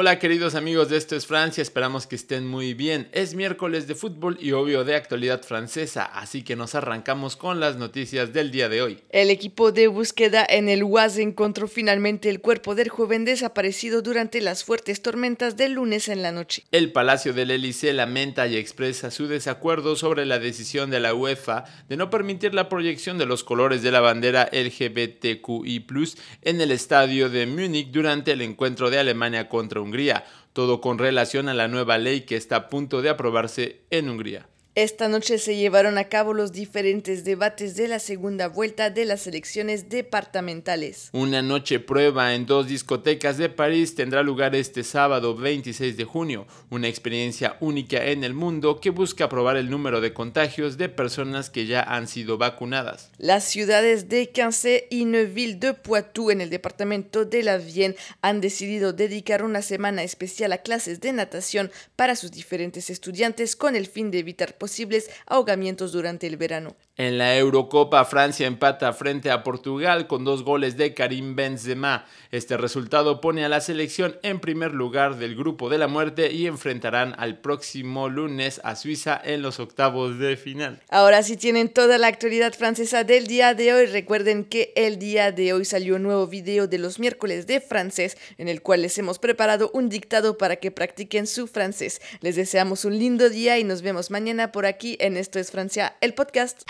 Hola queridos amigos de Esto es Francia, esperamos que estén muy bien. Es miércoles de fútbol y obvio de actualidad francesa, así que nos arrancamos con las noticias del día de hoy. El equipo de búsqueda en el Oise encontró finalmente el cuerpo del joven desaparecido durante las fuertes tormentas del lunes en la noche. El Palacio del Élysée lamenta y expresa su desacuerdo sobre la decisión de la UEFA de no permitir la proyección de los colores de la bandera LGBTQI+ en el estadio de Múnich durante el encuentro de Alemania contra Hungría, todo con relación a la nueva ley que está a punto de aprobarse en Hungría. Esta noche se llevaron a cabo los diferentes debates de la segunda vuelta de las elecciones departamentales. Una noche prueba en dos discotecas de París tendrá lugar este sábado 26 de junio, una experiencia única en el mundo que busca probar el número de contagios de personas que ya han sido vacunadas. Las ciudades de Quincy y Neuville de Poitou en el departamento de la Vienne han decidido dedicar una semana especial a clases de natación para sus diferentes estudiantes con el fin de evitar posibles ahogamientos durante el verano. En la Eurocopa, Francia empata frente a Portugal con dos goles de Karim Benzema. Este resultado pone a la selección en primer lugar del grupo de la muerte y enfrentarán al próximo lunes a Suiza en los octavos de final. Ahora sí tienen toda la actualidad francesa del día de hoy. Recuerden que el día de hoy salió un nuevo video de los miércoles de francés en el cual les hemos preparado un dictado para que practiquen su francés. Les deseamos un lindo día y nos vemos mañana por aquí en Esto es Francia, el podcast.